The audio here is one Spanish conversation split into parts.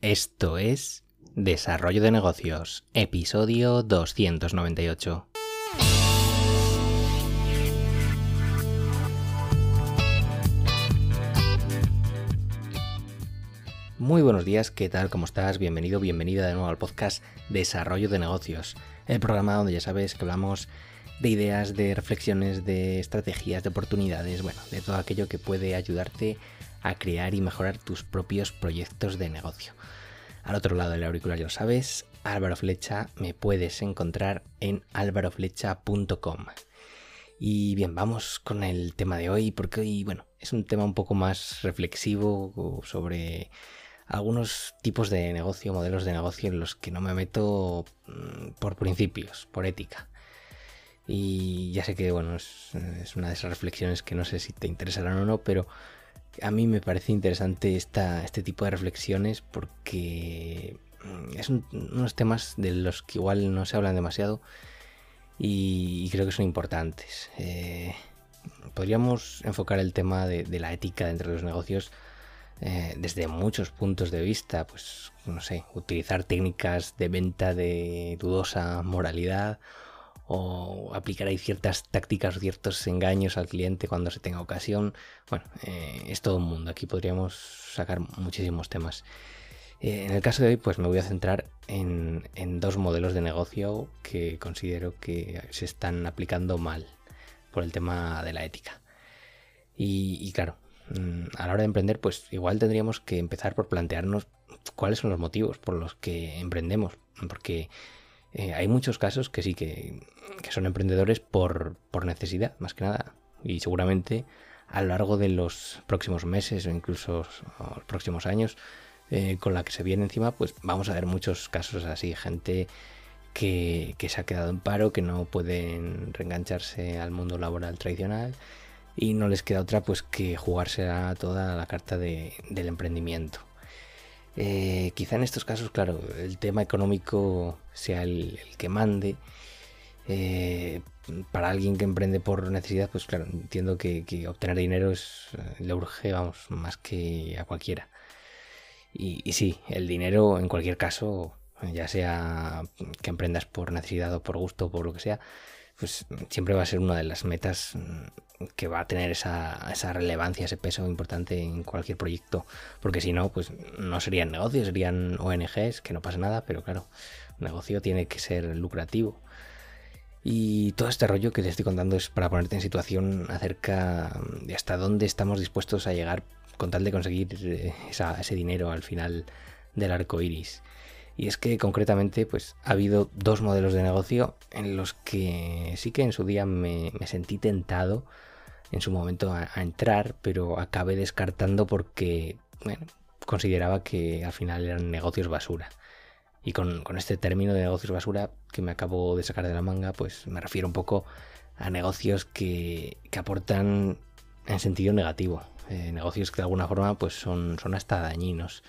Esto es Desarrollo de Negocios, episodio 298. Muy buenos días, ¿qué tal? ¿Cómo estás? Bienvenido, bienvenida de nuevo al podcast Desarrollo de Negocios, el programa donde ya sabes que hablamos de ideas, de reflexiones, de estrategias, de oportunidades, bueno, de todo aquello que puede ayudarte a crear y mejorar tus propios proyectos de negocio. Al otro lado del auricular ya lo sabes, Álvaro Flecha, me puedes encontrar en álvaroflecha.com. Y bien, vamos con el tema de hoy, porque hoy, bueno, es un tema un poco más reflexivo sobre algunos tipos de negocio, modelos de negocio en los que no me meto mm, por principios, por ética. Y ya sé que, bueno, es, es una de esas reflexiones que no sé si te interesarán o no, pero a mí me parece interesante esta, este tipo de reflexiones porque mm, es unos temas de los que igual no se hablan demasiado y, creo que son importantes. Eh, podríamos enfocar el tema de, la ética dentro de los negocios eh, desde muchos puntos de vista, pues no sé, utilizar técnicas de venta de dudosa moralidad o aplicar ciertas tácticas o ciertos engaños al cliente cuando se tenga ocasión. Bueno, eh, es todo un mundo. Aquí podríamos sacar muchísimos temas. Eh, en el caso de hoy, pues me voy a centrar en, dos modelos de negocio que considero que se están aplicando mal por el tema de la ética. Y, y claro, mm, a la hora de emprender, pues igual tendríamos que empezar por plantearnos cuáles son los motivos por los que emprendemos. Porque eh, hay muchos casos que sí que, son emprendedores por, necesidad, más que nada. Y seguramente a lo largo de los próximos meses o incluso los próximos años, eh, con la que se viene encima, pues vamos a ver muchos casos así. Gente que, se ha quedado en paro, que no pueden reengancharse al mundo laboral tradicional y no les queda otra pues que jugarse toda la carta del emprendimiento. Eh, quizá en estos casos, claro, el tema económico sea el, que mande. Eh, para alguien que emprende por necesidad, pues claro, entiendo que, obtener dinero es, eh, le urge, vamos, más que a cualquiera. Y, y, sí, el dinero en cualquier caso, ya sea que emprendas por necesidad o por gusto o por lo que sea, pues siempre va a ser una de las metas mm, que va a tener esa, esa relevancia, ese peso importante en cualquier proyecto. Porque si no, pues no serían negocios, serían ONGs, que no pasa nada, pero claro, un negocio tiene que ser lucrativo. Y todo este rollo que te estoy contando es para ponerte en situación acerca de hasta dónde estamos dispuestos a llegar con tal de conseguir eh, ese dinero al final del arco iris. Y es que concretamente pues ha habido dos modelos de negocio en los que sí que en su día me, sentí tentado en su momento a, entrar, pero acabé descartando porque bueno, consideraba que al final eran negocios basura. Y con, este término de negocios basura que me acabo de sacar de la manga, pues me refiero un poco a negocios que, aportan en sentido negativo. Eh, negocios que de alguna forma pues son, son hasta dañinos.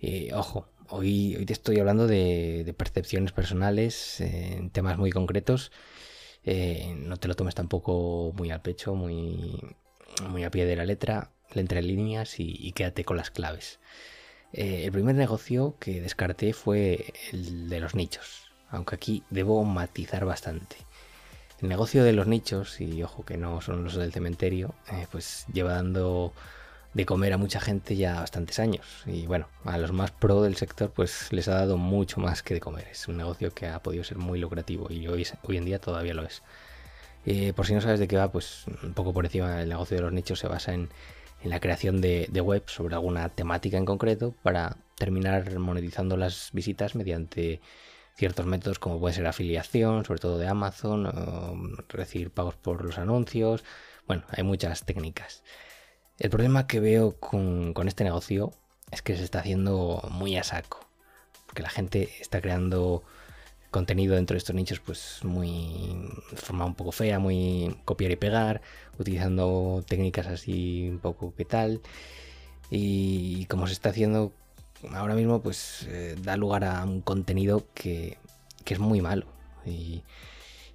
Eh, ojo, Hoy, te estoy hablando de, percepciones personales en temas muy concretos. Eh, no te lo tomes tampoco muy al pecho, muy, muy a pie de la letra, le entre líneas y, quédate con las claves. Eh, el primer negocio que descarté fue el de los nichos, aunque aquí debo matizar bastante. El negocio de los nichos, y ojo que no son los del cementerio, eh, pues lleva dando de comer a mucha gente ya bastantes años. Y bueno, a los más pro del sector pues les ha dado mucho más que de comer. Es un negocio que ha podido ser muy lucrativo y hoy, en día todavía lo es. Eh, por si no sabes de qué va, pues un poco por encima el negocio de los nichos se basa en, la creación de, de web sobre alguna temática en concreto para terminar monetizando las visitas mediante ciertos métodos como puede ser afiliación, sobre todo de Amazon, recibir pagos por los anuncios. Bueno, hay muchas técnicas. El problema que veo con, este negocio es que se está haciendo muy a saco. Porque la gente está creando contenido dentro de estos nichos pues muy de forma un poco fea, muy copiar y pegar, utilizando técnicas así un poco que tal. Y como se está haciendo ahora mismo pues eh, da lugar a un contenido que, es muy malo.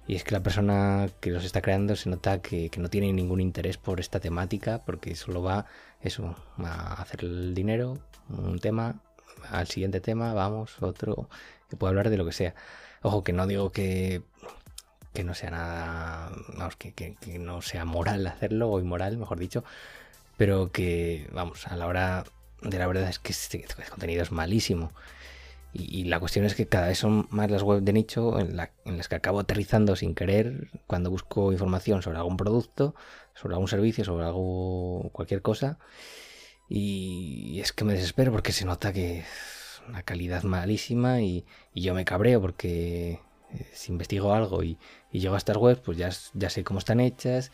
Y es que la persona que los está creando se nota que, no tiene ningún interés por esta temática, porque solo va eso, a hacer el dinero, un tema, al siguiente tema, vamos, otro, que puede hablar de lo que sea. Ojo, que no digo que, que no sea nada, vamos, que, que, no sea moral hacerlo, o inmoral, mejor dicho, pero que, vamos, a la hora de la verdad es que este contenido es malísimo. Y, la cuestión es que cada vez son más las webs de nicho en, las que acabo aterrizando sin querer cuando busco información sobre algún producto, sobre algún servicio, sobre algo, cualquier cosa. Y es que me desespero porque se nota que es una calidad malísima y, yo me cabreo porque eh, si investigo algo y, llego a estas webs, pues ya, ya sé cómo están hechas,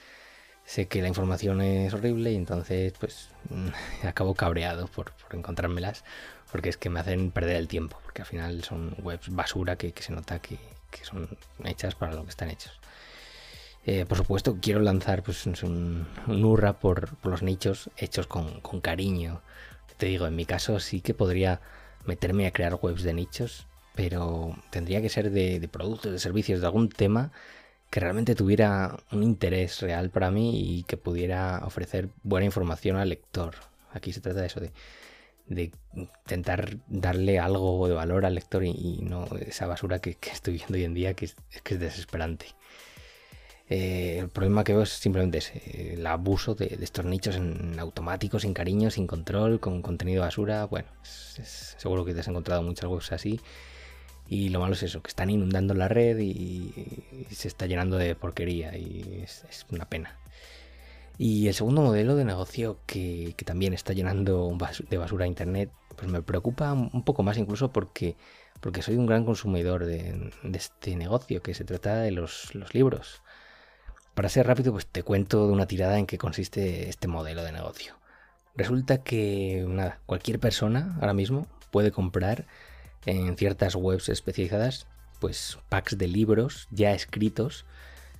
sé que la información es horrible y entonces pues acabo cabreado por, por encontrármelas porque es que me hacen perder el tiempo, porque al final son webs basura que, se nota que, son hechas para lo que están hechos. Eh, por supuesto, quiero lanzar pues, un, hurra por, los nichos hechos con, cariño. Te digo, en mi caso sí que podría meterme a crear webs de nichos, pero tendría que ser de, de productos, de servicios, de algún tema que realmente tuviera un interés real para mí y que pudiera ofrecer buena información al lector. Aquí se trata de eso, de intentar darle algo de valor al lector y, no esa basura que, estoy viendo hoy en día que es, que es desesperante. Eh, el problema que veo es simplemente ese, el abuso de, estos nichos en automático, sin cariño, sin control, con contenido basura. Bueno, seguro que te has encontrado muchas webs así. Y lo malo es eso, que están inundando la red y, se está llenando de porquería y es una pena. Y el segundo modelo de negocio que, también está llenando de basura Internet, pues me preocupa un poco más incluso porque, porque soy un gran consumidor de, este negocio, que se trata de los, libros. Para ser rápido, pues te cuento de una tirada en qué consiste este modelo de negocio. Resulta que nada, cualquier persona ahora mismo puede comprar en ciertas webs especializadas pues packs de libros ya escritos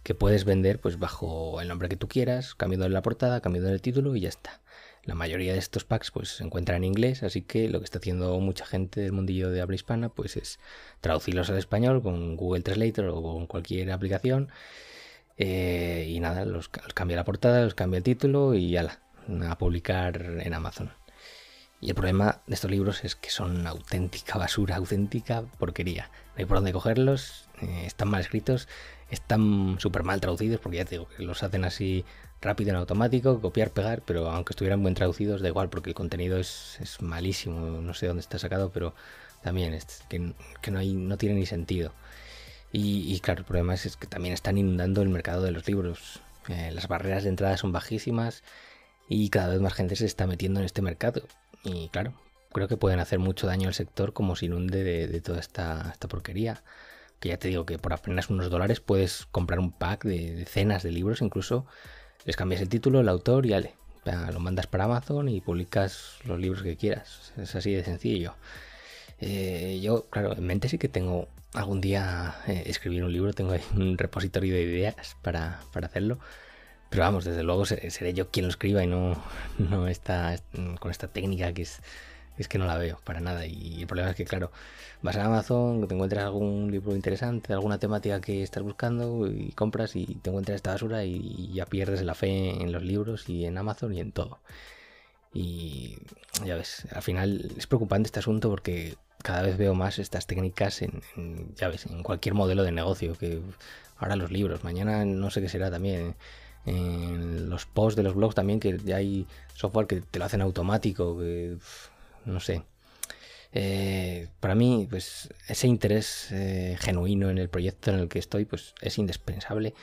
que puedes vender pues bajo el nombre que tú quieras, cambiando la portada, cambiando el título y ya está. La mayoría de estos packs pues se encuentran en inglés, así que lo que está haciendo mucha gente del mundillo de habla hispana pues es traducirlos al español con Google Translator o con cualquier aplicación eh, y nada, los, cambia la portada, los cambia el título y ya a publicar en Amazon. Y el problema de estos libros es que son auténtica basura, auténtica porquería. No hay por dónde cogerlos, eh, están mal escritos están súper mal traducidos porque ya te digo que los hacen así rápido en automático, copiar, pegar, pero aunque estuvieran bien traducidos da igual porque el contenido es, malísimo, no sé dónde está sacado, pero también es que, no, hay, no tiene ni sentido. Y, claro, el problema es, que también están inundando el mercado de los libros. Eh, las barreras de entrada son bajísimas y cada vez más gente se está metiendo en este mercado. Y claro, creo que pueden hacer mucho daño al sector como se inunde de, toda esta, esta porquería que ya te digo que por apenas unos dólares puedes comprar un pack de decenas de libros, incluso les cambias el título, el autor y ale, lo mandas para Amazon y publicas los libros que quieras. Es así de sencillo. Eh, yo, claro, en mente sí que tengo algún día eh, escribir un libro, tengo ahí un repositorio de ideas para, hacerlo. Pero vamos, desde luego seré yo quien lo escriba y no, no está con esta técnica que es es que no la veo para nada. Y el problema es que, claro, vas a Amazon, te encuentras algún libro interesante, alguna temática que estás buscando y compras y te encuentras esta basura y ya pierdes la fe en los libros y en Amazon y en todo. Y ya ves, al final es preocupante este asunto porque cada vez veo más estas técnicas en, ya ves, en cualquier modelo de negocio. Que ahora los libros, mañana no sé qué será también. En los posts de los blogs también, que ya hay software que te lo hacen automático. No sé. Eh, para mí, pues ese interés eh, genuino en el proyecto en el que estoy, pues es indispensable,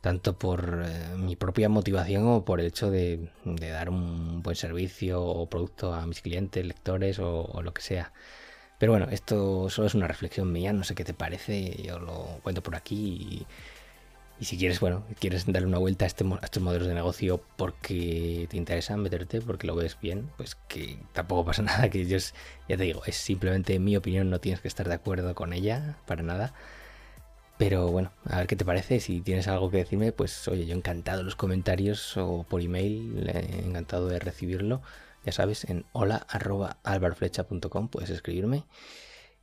tanto por eh, mi propia motivación como por el hecho de, dar un buen servicio o producto a mis clientes, lectores o, o, lo que sea. Pero bueno, esto solo es una reflexión mía, no sé qué te parece, yo lo cuento por aquí y y si quieres, bueno, quieres darle una vuelta a, este, estos modelos de negocio porque te interesa meterte, porque lo ves bien, pues que tampoco pasa nada, que yo, ya te digo, es simplemente mi opinión, no tienes que estar de acuerdo con ella, para nada. Pero bueno, a ver qué te parece, si tienes algo que decirme, pues oye, yo encantado en los comentarios o por email, encantado de recibirlo. Ya sabes, en hola.albarflecha.com puedes escribirme.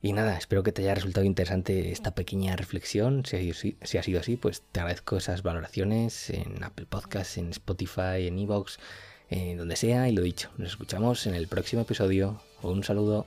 Y nada, espero que te haya resultado interesante esta pequeña reflexión. Si ha, sido así, pues te agradezco esas valoraciones en Apple Podcasts, en Spotify, en Evox, en donde sea. Y lo dicho, nos escuchamos en el próximo episodio. Un saludo.